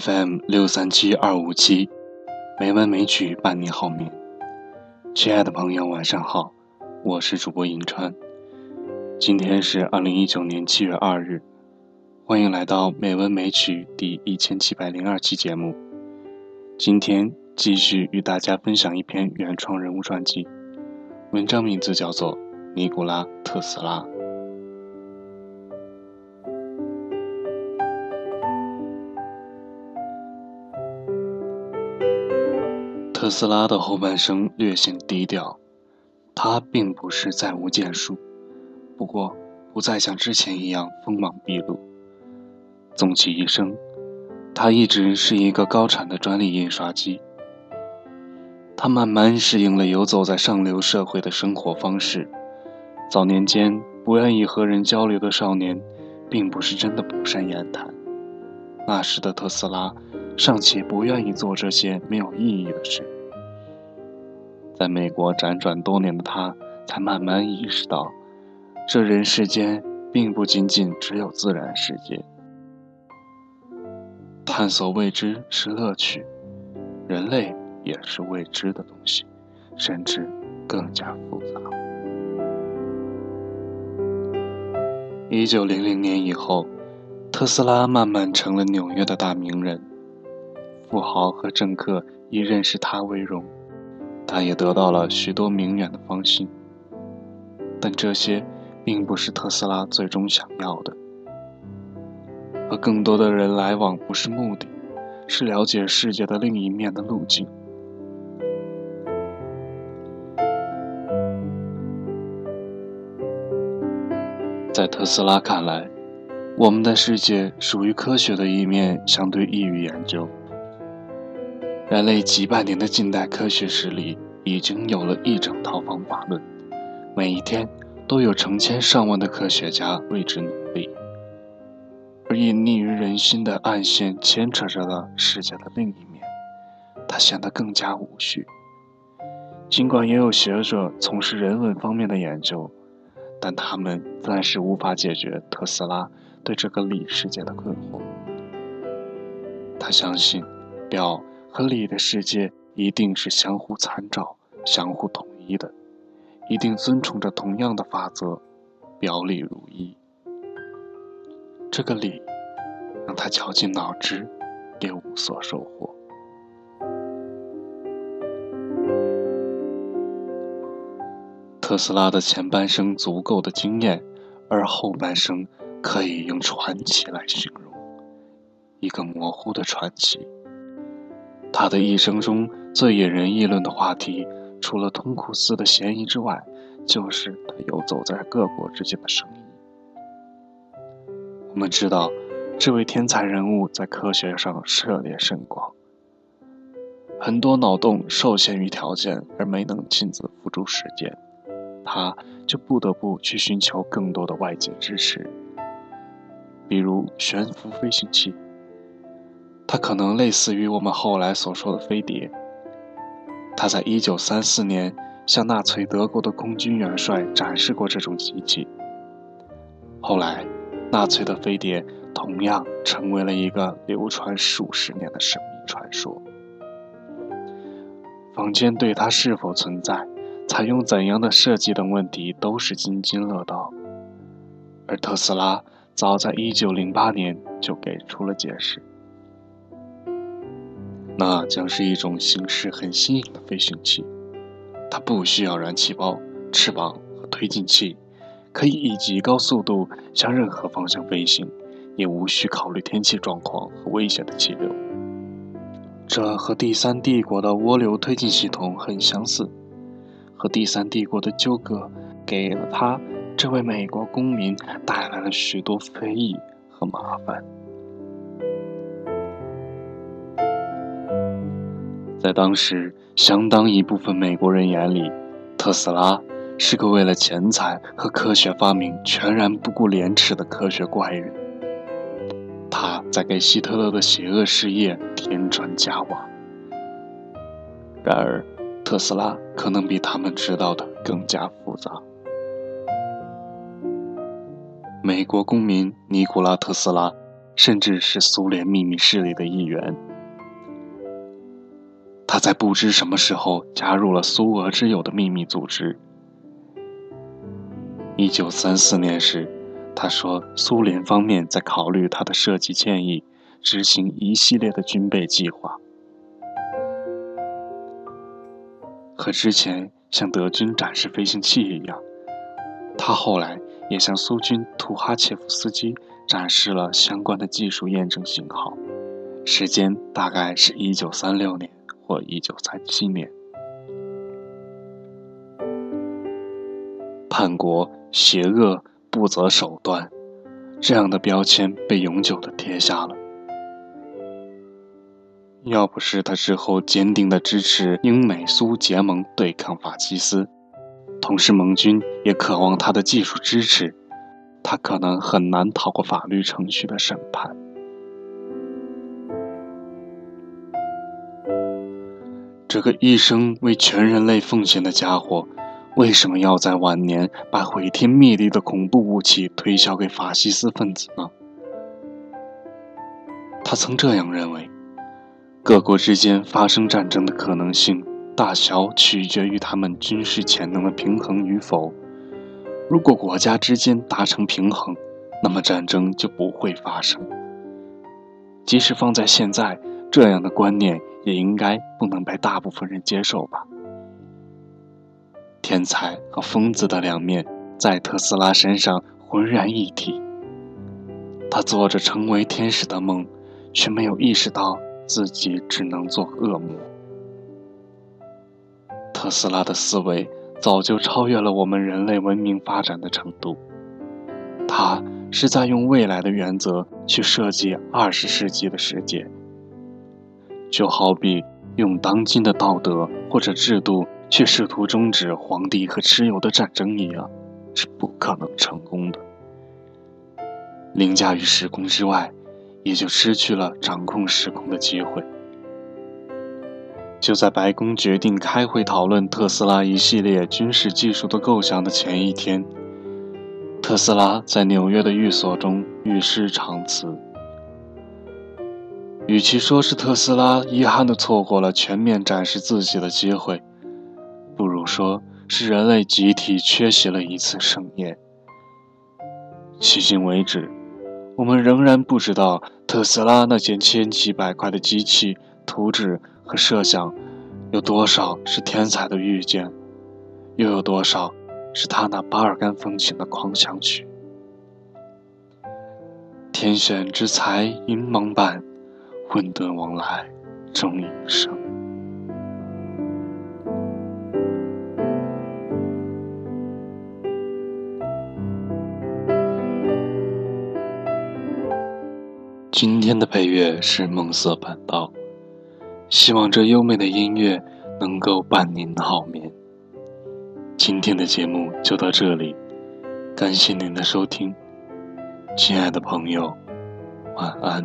FM 六三七二五七，美文美曲伴你好眠。亲爱的朋友，晚上好，我是主播银川。今天是二零一九年七月二日，欢迎来到美文美曲第一千七百零二期节目。今天继续与大家分享一篇原创人物传记，文章名字叫做《尼古拉·特斯拉》。特斯拉的后半生略显低调，他并不是再无建树，不过不再像之前一样锋芒毕露。终其一生，他一直是一个高产的专利印刷机。他慢慢适应了游走在上流社会的生活方式。早年间不愿意和人交流的少年，并不是真的不善言谈。那时的特斯拉。尚且不愿意做这些没有意义的事。在美国辗转多年的他，才慢慢意识到，这人世间并不仅仅只有自然世界。探索未知是乐趣，人类也是未知的东西，甚至更加复杂。一九零零年以后，特斯拉慢慢成了纽约的大名人。富豪和政客以认识他为荣，他也得到了许多名媛的芳心。但这些并不是特斯拉最终想要的。和更多的人来往不是目的，是了解世界的另一面的路径。在特斯拉看来，我们的世界属于科学的一面，相对易于研究。人类几百年的近代科学史里，已经有了一整套方法论，每一天都有成千上万的科学家为之努力。而隐匿于人心的暗线牵扯着了世界的另一面，它显得更加无序。尽管也有学者从事人文方面的研究，但他们暂时无法解决特斯拉对这个里世界的困惑。他相信，表。和里的世界一定是相互参照、相互统一的，一定遵从着同样的法则，表里如一。这个理让他绞尽脑汁，也无所收获。特斯拉的前半生足够的经验，而后半生可以用传奇来形容，一个模糊的传奇。他的一生中最引人议论的话题，除了通库斯的嫌疑之外，就是他游走在各国之间的生意。我们知道，这位天才人物在科学上涉猎甚广，很多脑洞受限于条件而没能亲自付诸实践，他就不得不去寻求更多的外界支持，比如悬浮飞行器。它可能类似于我们后来所说的飞碟。他在一九三四年向纳粹德国的空军元帅展示过这种机器。后来，纳粹的飞碟同样成为了一个流传数十年的神秘传说。坊间对它是否存在、采用怎样的设计等问题都是津津乐道，而特斯拉早在一九零八年就给出了解释。那将是一种形式很新颖的飞行器，它不需要燃气包、翅膀和推进器，可以以极高速度向任何方向飞行，也无需考虑天气状况和危险的气流。这和第三帝国的涡流推进系统很相似，和第三帝国的纠葛给了他这位美国公民带来了许多非议和麻烦。在当时，相当一部分美国人眼里，特斯拉是个为了钱财和科学发明全然不顾廉耻的科学怪人。他在给希特勒的邪恶事业添砖加瓦。然而，特斯拉可能比他们知道的更加复杂。美国公民尼古拉·特斯拉甚至是苏联秘密势力的一员。他在不知什么时候加入了苏俄之友的秘密组织。一九三四年时，他说苏联方面在考虑他的设计建议，执行一系列的军备计划，和之前向德军展示飞行器一样。他后来也向苏军图哈切夫斯基展示了相关的技术验证信号，时间大概是一九三六年。或一九三七年，叛国、邪恶、不择手段，这样的标签被永久的贴下了。要不是他之后坚定的支持英美苏结盟对抗法西斯，同时盟军也渴望他的技术支持，他可能很难逃过法律程序的审判。这个一生为全人类奉献的家伙，为什么要在晚年把毁天灭地的恐怖武器推销给法西斯分子呢？他曾这样认为：各国之间发生战争的可能性大小取决于他们军事潜能的平衡与否。如果国家之间达成平衡，那么战争就不会发生。即使放在现在，这样的观念。也应该不能被大部分人接受吧。天才和疯子的两面在特斯拉身上浑然一体。他做着成为天使的梦，却没有意识到自己只能做恶魔。特斯拉的思维早就超越了我们人类文明发展的程度。他是在用未来的原则去设计二十世纪的世界。就好比用当今的道德或者制度去试图终止皇帝和蚩尤的战争一样，是不可能成功的。凌驾于时空之外，也就失去了掌控时空的机会。就在白宫决定开会讨论特斯拉一系列军事技术的构想的前一天，特斯拉在纽约的寓所中与世长辞。与其说是特斯拉遗憾地错过了全面展示自己的机会，不如说是人类集体缺席了一次盛宴。迄今为止，我们仍然不知道特斯拉那件千奇百怪的机器图纸和设想，有多少是天才的预见，又有多少是他那巴尔干风情的狂想曲。天选之才银芒版。混沌往来，终一生。今天的配乐是梦色半道，希望这优美的音乐能够伴您好眠。今天的节目就到这里，感谢您的收听，亲爱的朋友，晚安。